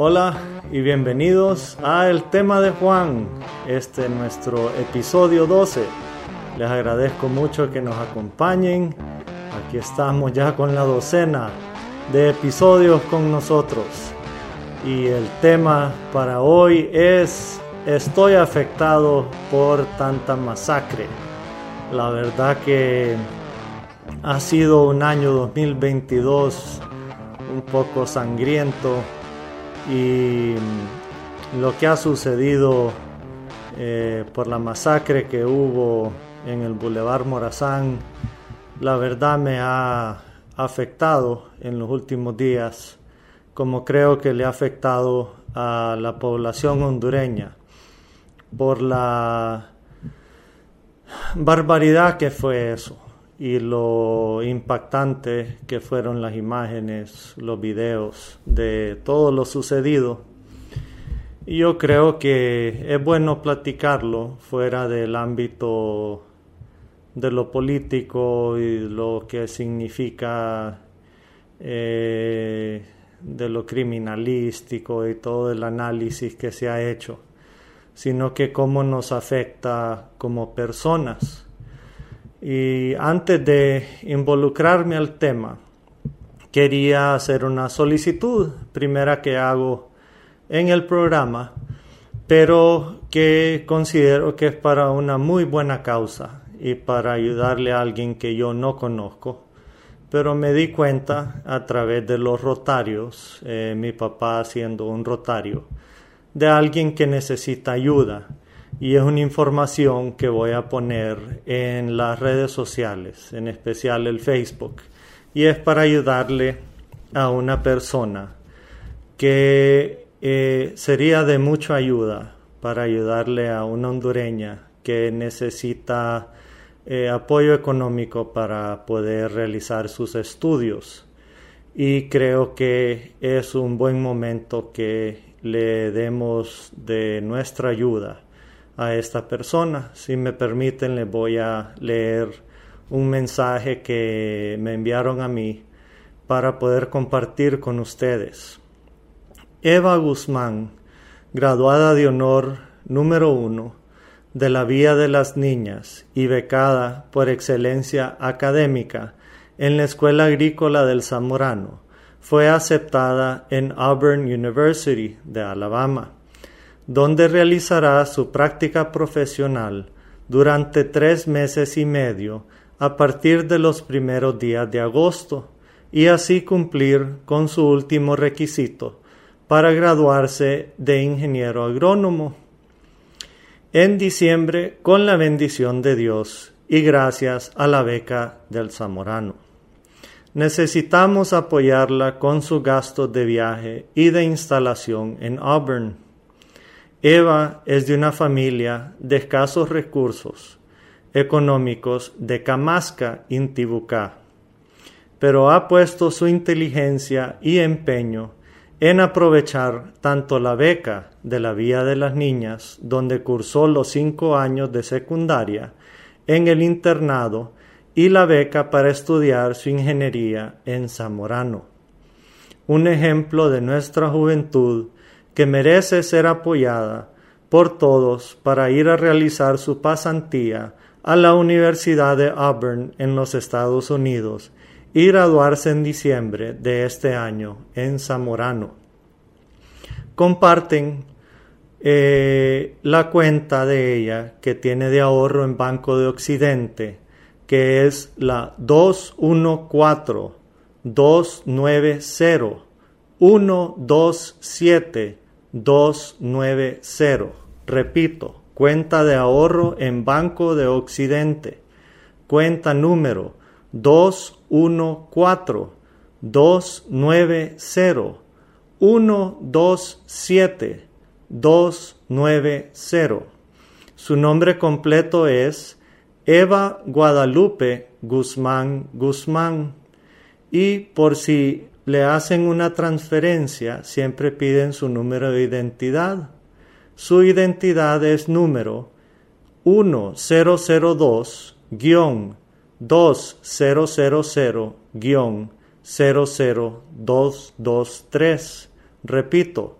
Hola y bienvenidos a El tema de Juan, este es nuestro episodio 12. Les agradezco mucho que nos acompañen. Aquí estamos ya con la docena de episodios con nosotros. Y el tema para hoy es Estoy afectado por tanta masacre. La verdad que ha sido un año 2022 un poco sangriento y lo que ha sucedido eh, por la masacre que hubo en el Boulevard Morazán, la verdad me ha afectado en los últimos días, como creo que le ha afectado a la población hondureña por la barbaridad que fue eso y lo impactante que fueron las imágenes, los videos de todo lo sucedido. Y yo creo que es bueno platicarlo fuera del ámbito de lo político y lo que significa eh, de lo criminalístico y todo el análisis que se ha hecho, sino que cómo nos afecta como personas y antes de involucrarme al tema, quería hacer una solicitud, primera que hago en el programa, pero que considero que es para una muy buena causa y para ayudarle a alguien que yo no conozco. Pero me di cuenta a través de los rotarios, eh, mi papá siendo un rotario, de alguien que necesita ayuda y es una información que voy a poner en las redes sociales, en especial el Facebook, y es para ayudarle a una persona que eh, sería de mucha ayuda para ayudarle a una hondureña que necesita eh, apoyo económico para poder realizar sus estudios. Y creo que es un buen momento que le demos de nuestra ayuda a esta persona. Si me permiten, le voy a leer un mensaje que me enviaron a mí para poder compartir con ustedes. Eva Guzmán, graduada de honor número uno de la Vía de las Niñas y becada por excelencia académica en la Escuela Agrícola del Zamorano, fue aceptada en Auburn University de Alabama donde realizará su práctica profesional durante tres meses y medio a partir de los primeros días de agosto y así cumplir con su último requisito para graduarse de ingeniero agrónomo. En diciembre, con la bendición de Dios y gracias a la beca del Zamorano. Necesitamos apoyarla con su gasto de viaje y de instalación en Auburn. Eva es de una familia de escasos recursos económicos de Camasca, Intibucá, pero ha puesto su inteligencia y empeño en aprovechar tanto la beca de la Vía de las Niñas, donde cursó los cinco años de secundaria, en el internado, y la beca para estudiar su ingeniería en Zamorano. Un ejemplo de nuestra juventud que merece ser apoyada por todos para ir a realizar su pasantía a la Universidad de Auburn en los Estados Unidos y graduarse en diciembre de este año en Zamorano. Comparten eh, la cuenta de ella que tiene de ahorro en Banco de Occidente, que es la 214 290 127 290. Repito, cuenta de ahorro en Banco de Occidente. cuenta número 214 290 127 290. Su nombre completo es Eva Guadalupe Guzmán Guzmán. Y por si le hacen una transferencia, siempre piden su número de identidad. Su identidad es número 1002-2000-00223. Repito,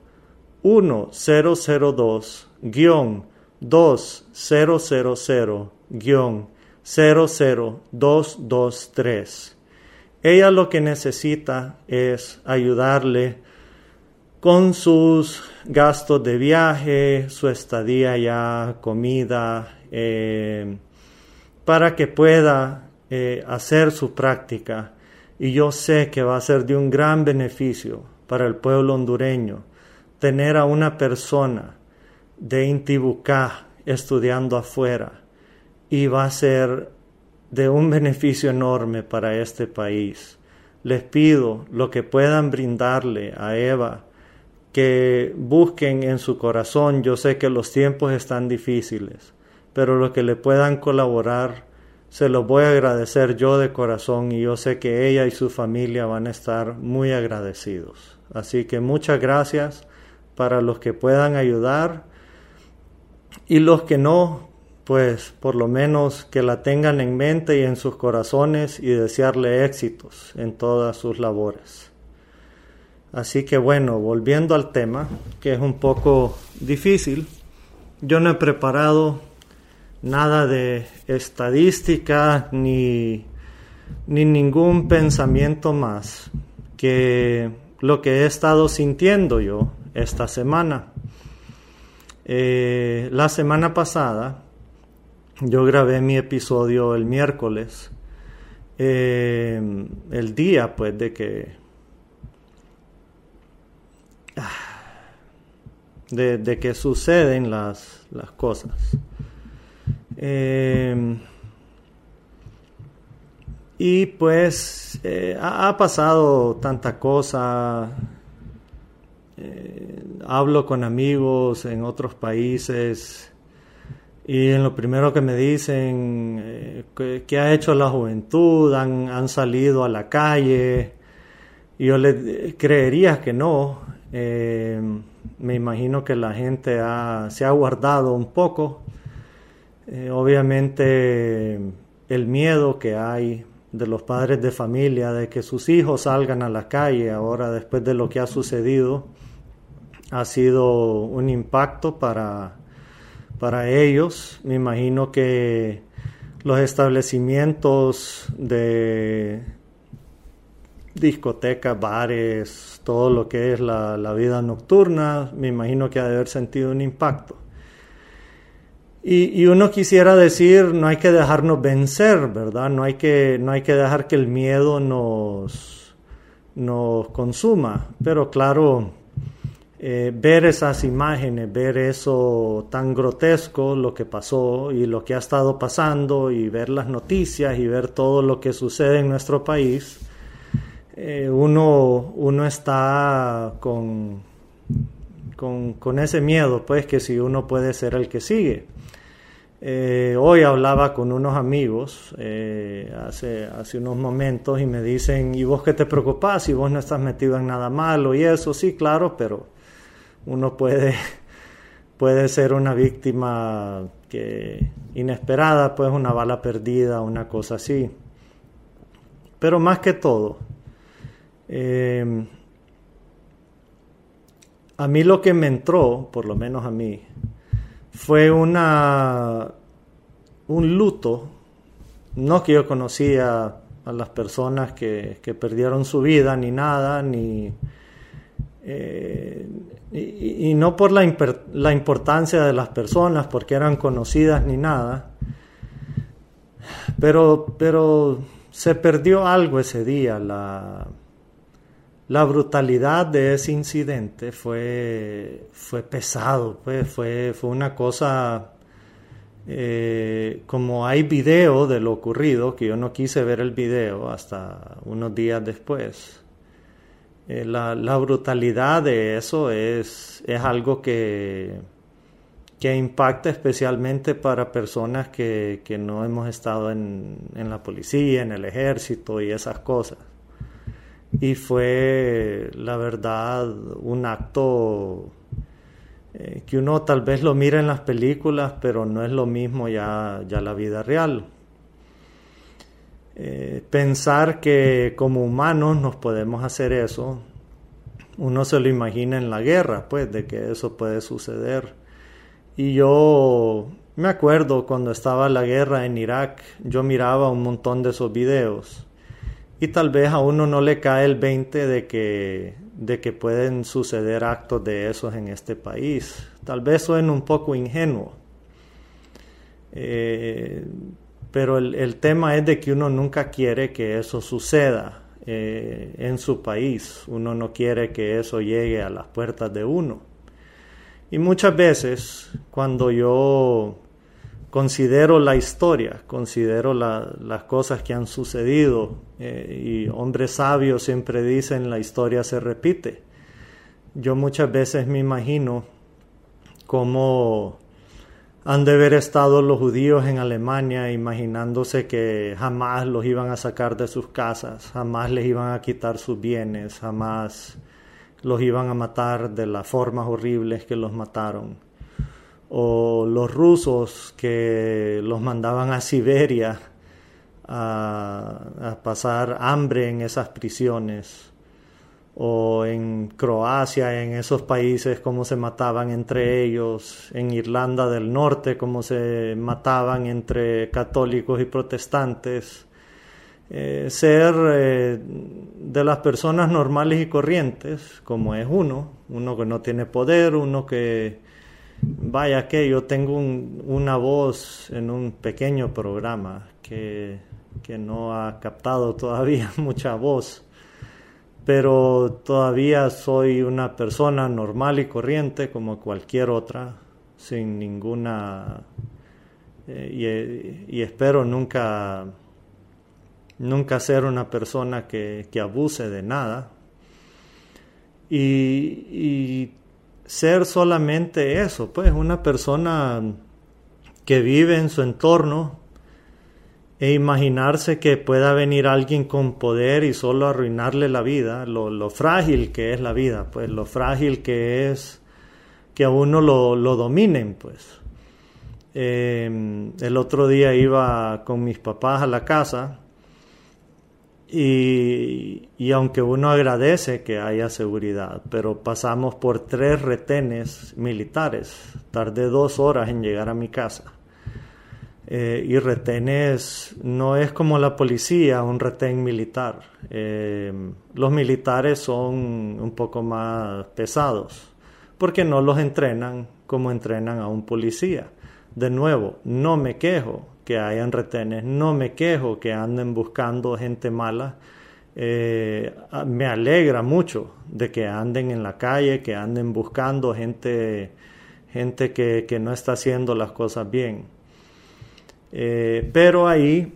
1000-00223. Ella lo que necesita es ayudarle con sus gastos de viaje, su estadía ya, comida, eh, para que pueda eh, hacer su práctica. Y yo sé que va a ser de un gran beneficio para el pueblo hondureño tener a una persona de Intibucá estudiando afuera y va a ser de un beneficio enorme para este país. Les pido lo que puedan brindarle a Eva, que busquen en su corazón, yo sé que los tiempos están difíciles, pero lo que le puedan colaborar, se lo voy a agradecer yo de corazón y yo sé que ella y su familia van a estar muy agradecidos. Así que muchas gracias para los que puedan ayudar y los que no, pues por lo menos que la tengan en mente y en sus corazones y desearle éxitos en todas sus labores. Así que bueno, volviendo al tema, que es un poco difícil, yo no he preparado nada de estadística ni, ni ningún pensamiento más que lo que he estado sintiendo yo esta semana. Eh, la semana pasada yo grabé mi episodio el miércoles, eh, el día pues de que de, que suceden las, las cosas. Eh, y pues ha, pasado tanta cosa eh, hablo con amigos en otros países y en lo primero que me dicen, eh, ¿qué ha hecho la juventud? ¿Han, han salido a la calle? Yo le creería que no. Eh, me imagino que la gente se ha guardado un poco. obviamente el miedo que hay de los padres de familia de que sus hijos salgan a la calle ahora después de lo que ha sucedido ha sido un impacto para, para ellos. Me imagino que los establecimientos de discotecas, bares, todo lo que es la, vida nocturna, me imagino que ha de haber sentido un impacto. Y, y, uno quisiera decir, no hay que dejarnos vencer, ¿verdad? No hay que, no hay que dejar que el miedo nos, nos consuma. Pero claro, eh, ver esas imágenes, ver eso tan grotesco, lo que pasó y lo que ha estado pasando, y ver las noticias y ver todo lo que sucede en nuestro país, eh, uno, uno está con, con, ese miedo, pues que si uno puede ser el que sigue. Eh, hoy hablaba con unos amigos hace, hace unos momentos y me dicen, ¿y vos qué te preocupas si vos no estás metido en nada malo? Y eso, sí, claro, pero uno puede, puede ser una víctima que inesperada, pues una bala perdida, una cosa así. Pero más que todo, em, a mí lo que me entró, por lo menos a mí, fue una un luto, no que yo conocía a las personas que, que perdieron su vida ni nada, ni, eh, y, no por la, importancia de las personas, porque eran conocidas ni nada, pero, pero se perdió algo ese día. La, la brutalidad de ese incidente fue, fue pesado, pues, fue, fue una cosa Eh, como hay video de lo ocurrido, que yo no quise ver el video hasta unos días después, eh, la, brutalidad de eso es, es algo que, que impacta especialmente para personas que, que no hemos estado en, en, la policía, en el ejército y esas cosas. Y fue, la verdad, un acto eh, que uno tal vez lo mira en las películas, pero no es lo mismo ya, ya la vida real. Eh, pensar que como humanos nos podemos hacer eso, uno se lo imagina en la guerra, pues, de que eso puede suceder. Y yo me acuerdo cuando estaba la guerra en Irak, yo miraba un montón de esos videos. Y tal vez a uno no le cae el 20 de que de que pueden suceder actos de esos en este país. Tal vez suene un poco ingenuo, eh, pero el, tema es de que uno nunca quiere que eso suceda eh, en su país. Uno no quiere que eso llegue a las puertas de uno. Y muchas veces cuando yo considero la historia, considero las cosas que han sucedido eh, y hombres sabios siempre dicen la historia se repite. Yo muchas veces me imagino cómo han de haber estado los judíos en Alemania imaginándose que jamás los iban a sacar de sus casas, jamás les iban a quitar sus bienes, jamás los iban a matar de las formas horribles que los mataron. O los rusos que los mandaban a Siberia a, pasar hambre en esas prisiones, o en Croacia, en esos países, cómo se mataban entre ellos, en Irlanda del Norte, cómo se mataban entre católicos y protestantes. Eh, ser eh, de las personas normales y corrientes, como es uno, uno que no tiene poder, uno que Vaya que yo tengo una voz en un pequeño programa que, que no ha captado todavía mucha voz, pero todavía soy una persona normal y corriente como cualquier otra, sin ninguna... Eh, y, espero nunca, nunca ser una persona que, que abuse de nada. Y, y ser solamente eso, pues una persona que vive en su entorno e imaginarse que pueda venir alguien con poder y solo arruinarle la vida, lo, frágil que es la vida, pues lo frágil que es que a uno lo, dominen, pues. Eh, el otro día iba con mis papás a la casa y, y, aunque uno agradece que haya seguridad, pero pasamos por tres retenes militares. Tardé dos horas en llegar a mi casa. Eh, y retenes no es como la policía, un retén militar. Eh, los militares son un poco más pesados porque no los entrenan como entrenan a un policía. De nuevo, no me quejo, que hayan retenes. No me quejo que anden buscando gente mala. Eh, me alegra mucho de que anden en la calle, que anden buscando gente, gente que, no está haciendo las cosas bien. Eh, pero ahí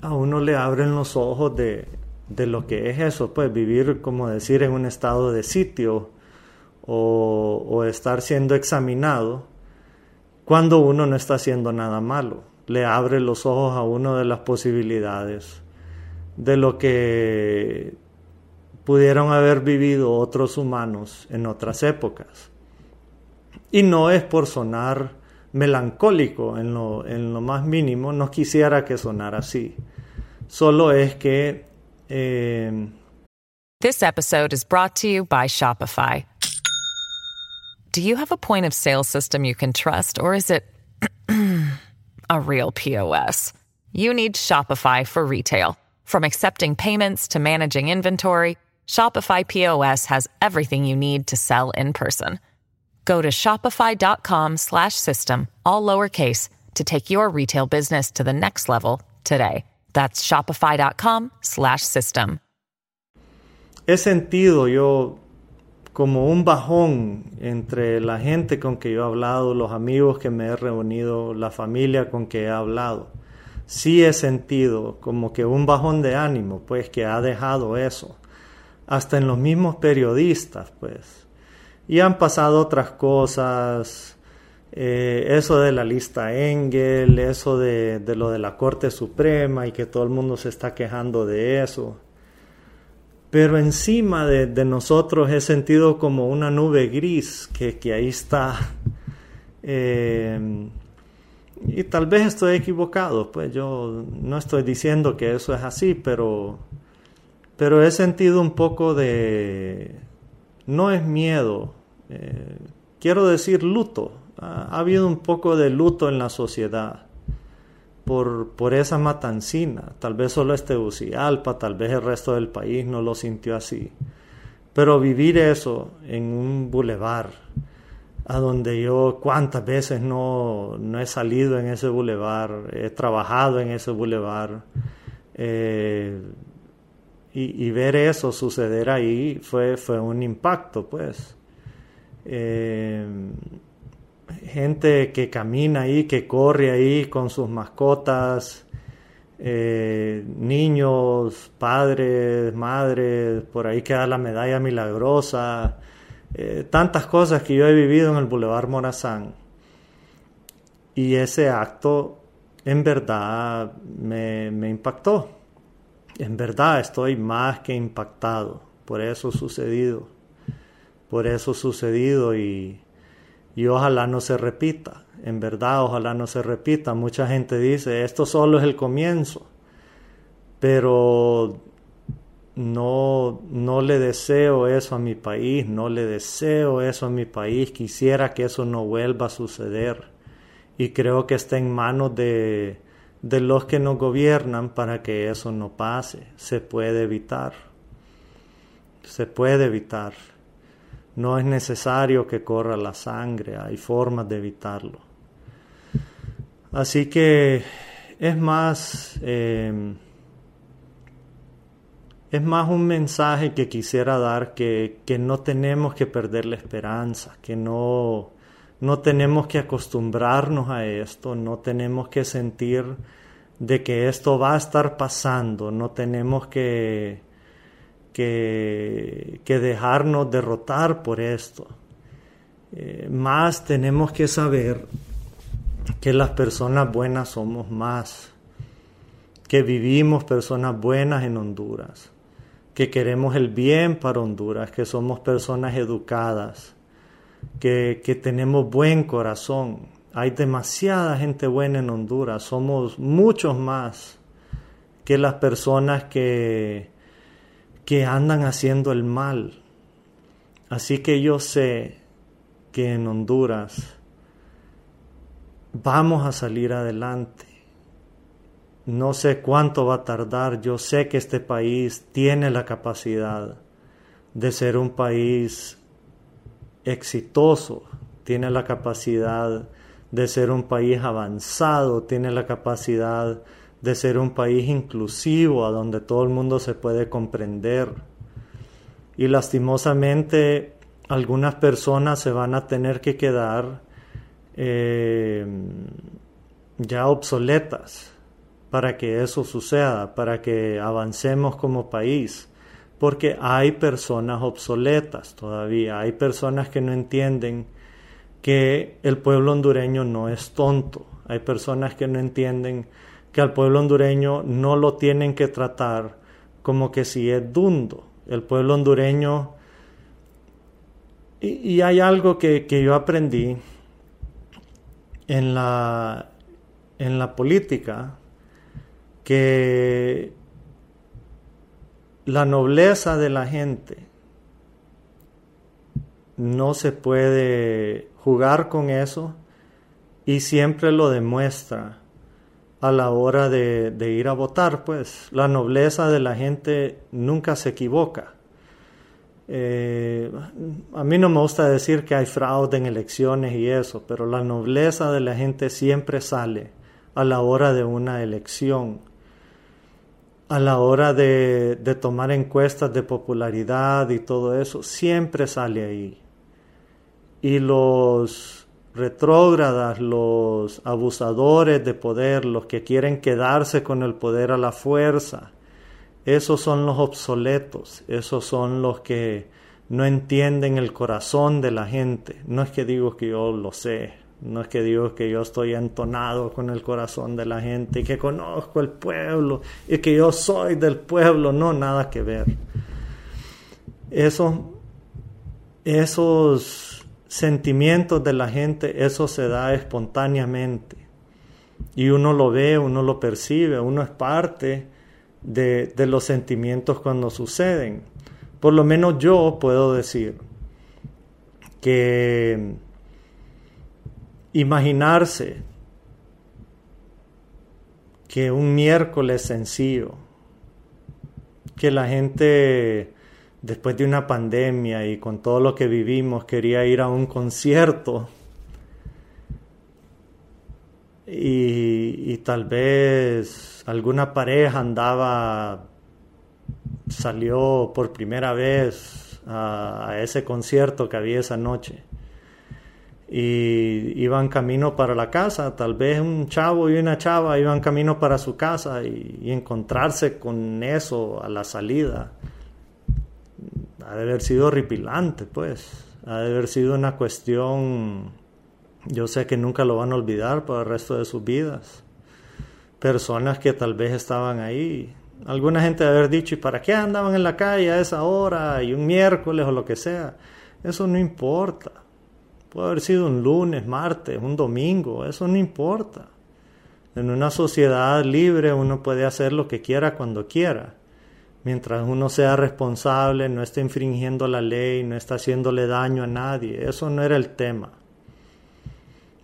a uno le abren los ojos de, de, lo que es eso, pues vivir, como decir, en un estado de sitio o, o estar siendo examinado cuando uno no está haciendo nada malo le abre los ojos a uno de las posibilidades de lo que pudieron haber vivido otros humanos en otras épocas. Y no es por sonar melancólico en lo, en lo más mínimo, no quisiera que sonara así. Solo es que... Eh... This episode is brought to you by Shopify. Do you have a point of sale system you can trust, or is it a real POS. You need Shopify for retail. From accepting payments to managing inventory, Shopify POS has everything you need to sell in person. Go to shopify.com/system all lowercase to take your retail business to the next level today. That's shopify.com/system. He sentido yo como un bajón entre la gente con que yo he hablado, los amigos que me he reunido, la familia con que he hablado. Sí he sentido como que un bajón de ánimo, pues que ha dejado eso. Hasta en los mismos periodistas, pues. Y han pasado otras cosas, eh, eso de la lista Engel, eso de, de lo de la Corte Suprema y que todo el mundo se está quejando de eso pero encima de, nosotros he sentido como una nube gris que, que ahí está. Eh, y tal vez estoy equivocado, pues yo no estoy diciendo que eso es así, pero, pero he sentido un poco de, no es miedo, eh, quiero decir luto. ha habido un poco de luto en la sociedad por, por esa matancina. Tal vez solo este Tegucigalpa, tal vez el resto del país no lo sintió así. Pero vivir eso en un bulevar, a donde yo cuántas veces no, no he salido en ese bulevar, he trabajado en ese bulevar, eh, y, ver eso suceder ahí fue, fue un impacto, pues. Eh, gente que camina ahí, que corre ahí con sus mascotas, eh, niños, padres, madres, por ahí queda la medalla milagrosa, eh, tantas cosas que yo he vivido en el Boulevard Morazán. Y ese acto en verdad me, me impactó. En verdad estoy más que impactado por eso sucedido. Por eso sucedido y, y ojalá no se repita. En verdad, ojalá no se repita. Mucha gente dice, esto solo es el comienzo, pero no, no le deseo eso a mi país, no le deseo eso a mi país, quisiera que eso no vuelva a suceder. Y creo que está en manos de, de los que nos gobiernan para que eso no pase. Se puede evitar. Se puede evitar. No es necesario que corra la sangre, hay formas de evitarlo. Así que es más, em, es más un mensaje que quisiera dar que, que, no tenemos que perder la esperanza, que no, no tenemos que acostumbrarnos a esto, no tenemos que sentir de que esto va a estar pasando, no tenemos que que, dejarnos derrotar por esto. Eh, más tenemos que saber que las personas buenas somos más, que vivimos personas buenas en Honduras, que queremos el bien para Honduras, que somos personas educadas, que, tenemos buen corazón. Hay demasiada gente buena en Honduras, somos muchos más que las personas que, que andan haciendo el mal. Así que yo sé que en Honduras vamos a salir adelante. No sé cuánto va a tardar, yo sé que este país tiene la capacidad de ser un país exitoso, tiene la capacidad de ser un país avanzado, tiene la capacidad de ser un país inclusivo, a donde todo el mundo se puede comprender. Y lastimosamente algunas personas se van a tener que quedar eh, ya obsoletas para que eso suceda, para que avancemos como país, porque hay personas obsoletas todavía, hay personas que no entienden que el pueblo hondureño no es tonto, hay personas que no entienden que al pueblo hondureño no lo tienen que tratar como que si es dundo. El pueblo hondureño... Y, hay algo que, yo aprendí en la, en la política, que la nobleza de la gente no se puede jugar con eso y siempre lo demuestra a la hora de, ir a votar, pues la nobleza de la gente nunca se equivoca. Eh, a mí no me gusta decir que hay fraude en elecciones y eso, pero la nobleza de la gente siempre sale a la hora de una elección. A la hora de, de tomar encuestas de popularidad y todo eso, siempre sale ahí. Y los retrógradas, los abusadores de poder, los que quieren quedarse con el poder a la fuerza, esos son los obsoletos, esos son los que no entienden el corazón de la gente. No es que digo que yo lo sé, no es que digo que yo estoy entonado con el corazón de la gente y que conozco el pueblo y que yo soy del pueblo, no, nada que ver. Eso, esos sentimientos de la gente, eso se da espontáneamente. Y uno lo ve, uno lo percibe, uno es parte de, de los sentimientos cuando suceden. Por lo menos yo puedo decir que imaginarse que un miércoles sencillo, que la gente después de una pandemia y con todo lo que vivimos quería ir a un concierto y, tal vez alguna pareja andaba, salió por primera vez a, a ese concierto que había esa noche y iban camino para la casa, tal vez un chavo y una chava iban camino para su casa y, encontrarse con eso a la salida. Ha de haber sido horripilante, pues. Ha de haber sido una cuestión, yo sé que nunca lo van a olvidar por el resto de sus vidas. Personas que tal vez estaban ahí. Alguna gente de haber dicho, ¿y para qué andaban en la calle a esa hora y un miércoles o lo que sea? Eso no importa Puede haber sido un lunes, martes, un domingo, eso no importa. En una sociedad libre uno puede hacer lo que quiera cuando quiera. Mientras uno sea responsable, no esté infringiendo la ley, no está haciéndole daño a nadie. Eso no era el tema.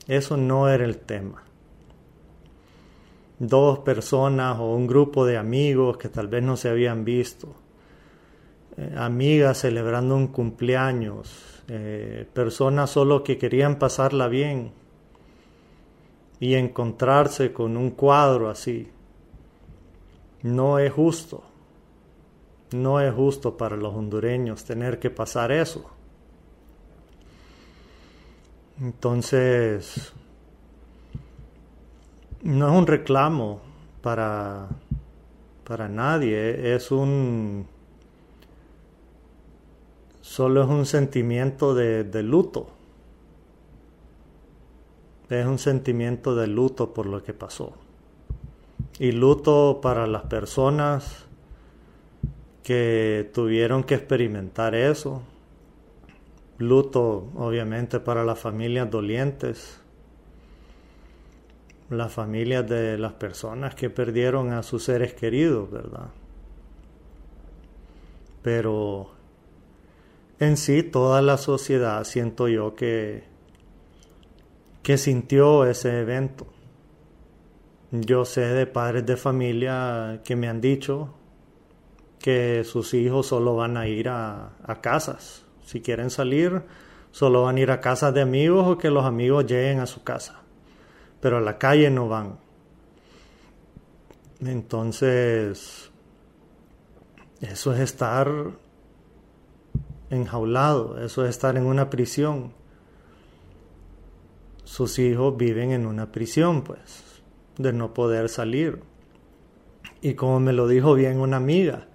Eso no era el tema. Dos personas o un grupo de amigos que tal vez no se habían visto. Eh, amigas celebrando un cumpleaños, eh, personas solo que querían pasarla bien y encontrarse con un cuadro así. No es justo. No es justo para los hondureños tener que pasar eso. Entonces, no es un reclamo para, para nadie, es un solo es un sentimiento de, luto. Es un sentimiento de luto por lo que pasó. Y luto para las personas que tuvieron que experimentar eso. Luto, obviamente, para las familias dolientes. Las familias de las personas que perdieron a sus seres queridos, ¿verdad? Pero en sí toda la sociedad siento yo que, que sintió ese evento. Yo sé de padres de familia que me han dicho que sus hijos solo van a ir a, a casas. Si quieren salir, solo van a ir a casas de amigos o que los amigos lleguen a su casa. Pero a la calle no van. Entonces, eso es estar enjaulado, eso es estar en una prisión. Sus hijos viven en una prisión, pues, de no poder salir. Y como me lo dijo bien una amiga,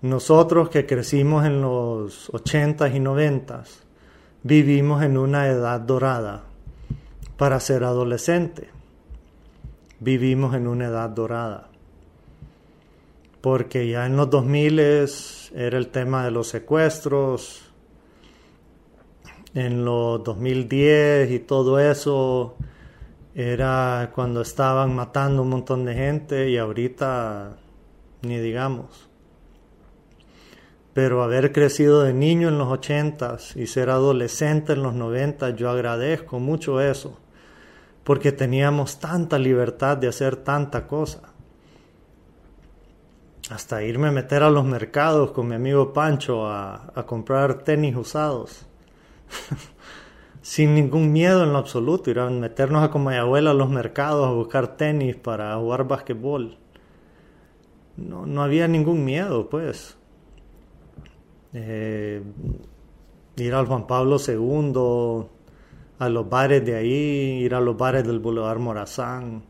nosotros que crecimos en los ochentas y noventas, vivimos en una edad dorada para ser adolescente. Vivimos en una edad dorada. Porque ya en los 2000 era el tema de los secuestros. En los 2010 y todo eso era cuando estaban matando un montón de gente y ahorita ni digamos. Pero haber crecido de niño en los 80 y ser adolescente en los 90, yo agradezco mucho eso, porque teníamos tanta libertad de hacer tanta cosa hasta irme a meter a los mercados con mi amigo Pancho a, comprar tenis usados. Sin ningún miedo en lo absoluto, ir a meternos a como mi abuela a los mercados a buscar tenis para jugar basquetbol. no, no había ningún miedo, pues. Eh, ir al Juan Pablo II, a los bares de ahí, ir a los bares del Boulevard Morazán.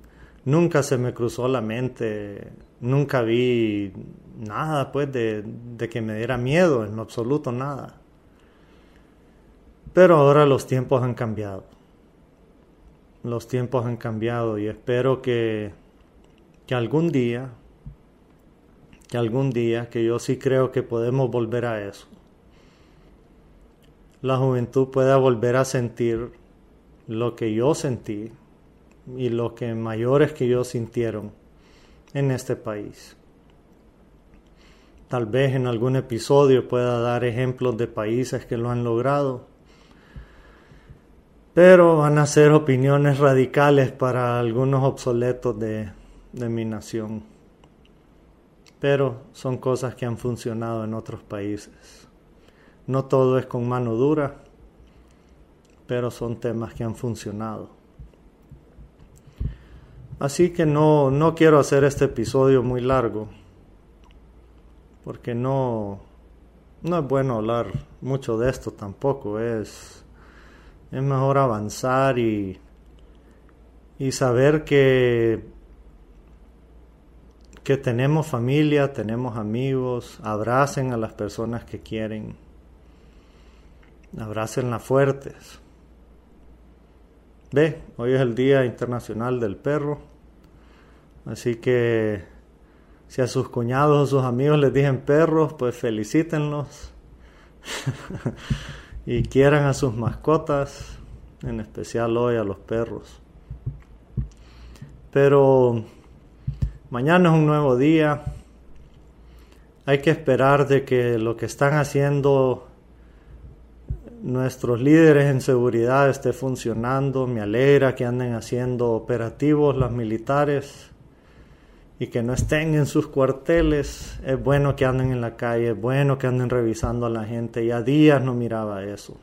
Nunca se me cruzó la mente, nunca vi nada, pues, de, que me diera miedo, en absoluto nada. Pero ahora los tiempos han cambiado. Los tiempos han cambiado y espero que, que algún día que algún día, que yo sí creo que podemos volver a eso, la juventud pueda volver a sentir lo que yo sentí y lo que mayores que yo sintieron en este país. Tal vez en algún episodio pueda dar ejemplos de países que lo han logrado, pero van a ser opiniones radicales para algunos obsoletos de, mi nación pero son cosas que han funcionado en otros países. No todo es con mano dura, pero son temas que han funcionado. Así que no, no quiero hacer este episodio muy largo, porque no, no es bueno hablar mucho de esto tampoco, es, es mejor avanzar y, y saber que que tenemos familia, tenemos amigos, abracen a las personas que quieren, las fuertes. Ve, hoy es el Día Internacional del Perro, así que si a sus cuñados o sus amigos les dicen perros, pues felicítenlos y quieran a sus mascotas, en especial hoy a los perros. Pero Mañana es un nuevo día. Hay que esperar de que lo que están haciendo nuestros líderes en seguridad esté funcionando. Me alegra que anden haciendo operativos los militares y que no estén en sus cuarteles. Es bueno que anden en la calle, es bueno que anden revisando a la gente. Ya días no miraba eso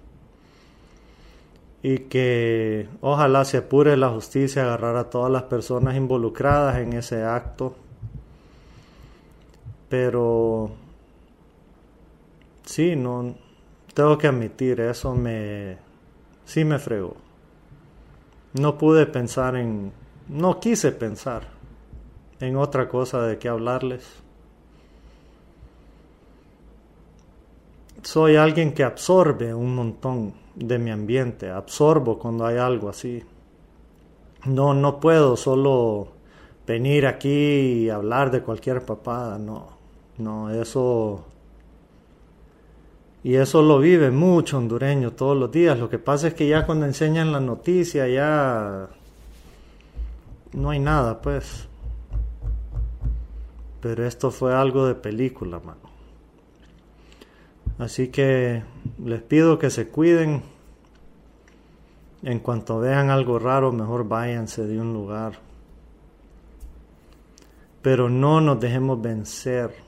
y que ojalá se apure la justicia agarrar a todas las personas involucradas en ese acto. Pero sí, no tengo que admitir, eso me sí me fregó. No pude pensar en no quise pensar en otra cosa de qué hablarles. Soy alguien que absorbe un montón de mi ambiente, absorbo cuando hay algo así. No, no puedo solo venir aquí y hablar de cualquier papada, no, no, eso... Y eso lo vive mucho hondureño todos los días. Lo que pasa es que ya cuando enseñan la noticia ya no hay nada, pues. Pero esto fue algo de película, mano. Así que les pido que se cuiden. En cuanto vean algo raro, mejor váyanse de un lugar. Pero no nos dejemos vencer.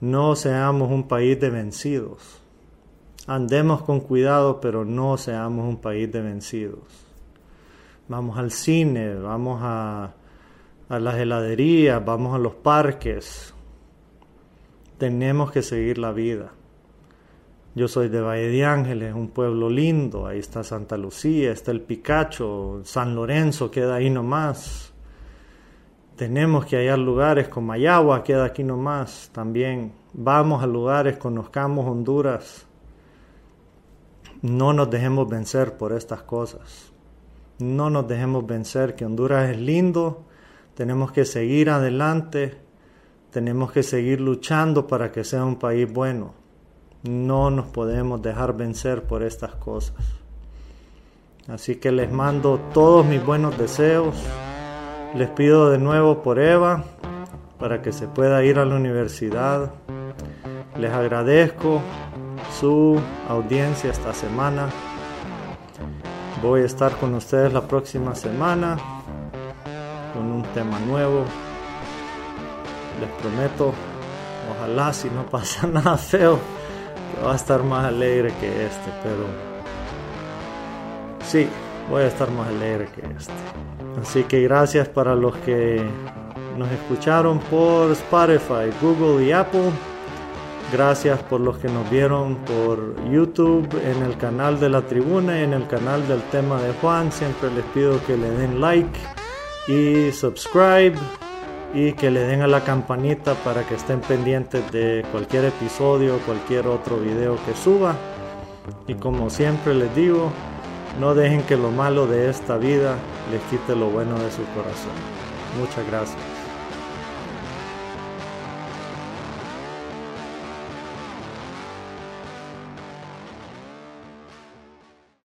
No seamos un país de vencidos. Andemos con cuidado, pero no seamos un país de vencidos. Vamos al cine, vamos a, las heladerías, vamos a los parques, tenemos que seguir la vida. Yo soy de Valle de Ángeles, un pueblo lindo, ahí está Santa Lucía, está el Picacho, San Lorenzo queda ahí nomás. Tenemos que hallar lugares como Mayagua, queda aquí nomás también. Vamos a lugares, conozcamos Honduras. No nos dejemos vencer por estas cosas. No nos dejemos vencer, que Honduras es lindo, tenemos que seguir adelante tenemos que seguir luchando para que sea un país bueno. No nos podemos dejar vencer por estas cosas. Así que les mando todos mis buenos deseos. Les pido de nuevo por Eva para que se pueda ir a la universidad. Les agradezco su audiencia esta semana. Voy a estar con ustedes la próxima semana con un tema nuevo les prometo, ojalá si no pasa nada feo, que va a estar más alegre que este, pero sí, voy a estar más alegre que este. Así que gracias para los que nos escucharon por Spotify, Google y Apple. Gracias por los que nos vieron por YouTube, en el canal de la tribuna, en el canal del tema de Juan. Siempre les pido que le den like y subscribe y que le den a la campanita para que estén pendientes de cualquier episodio, cualquier otro video que suba. Y como siempre les digo, no dejen que lo malo de esta vida les quite lo bueno de su corazón. Muchas gracias.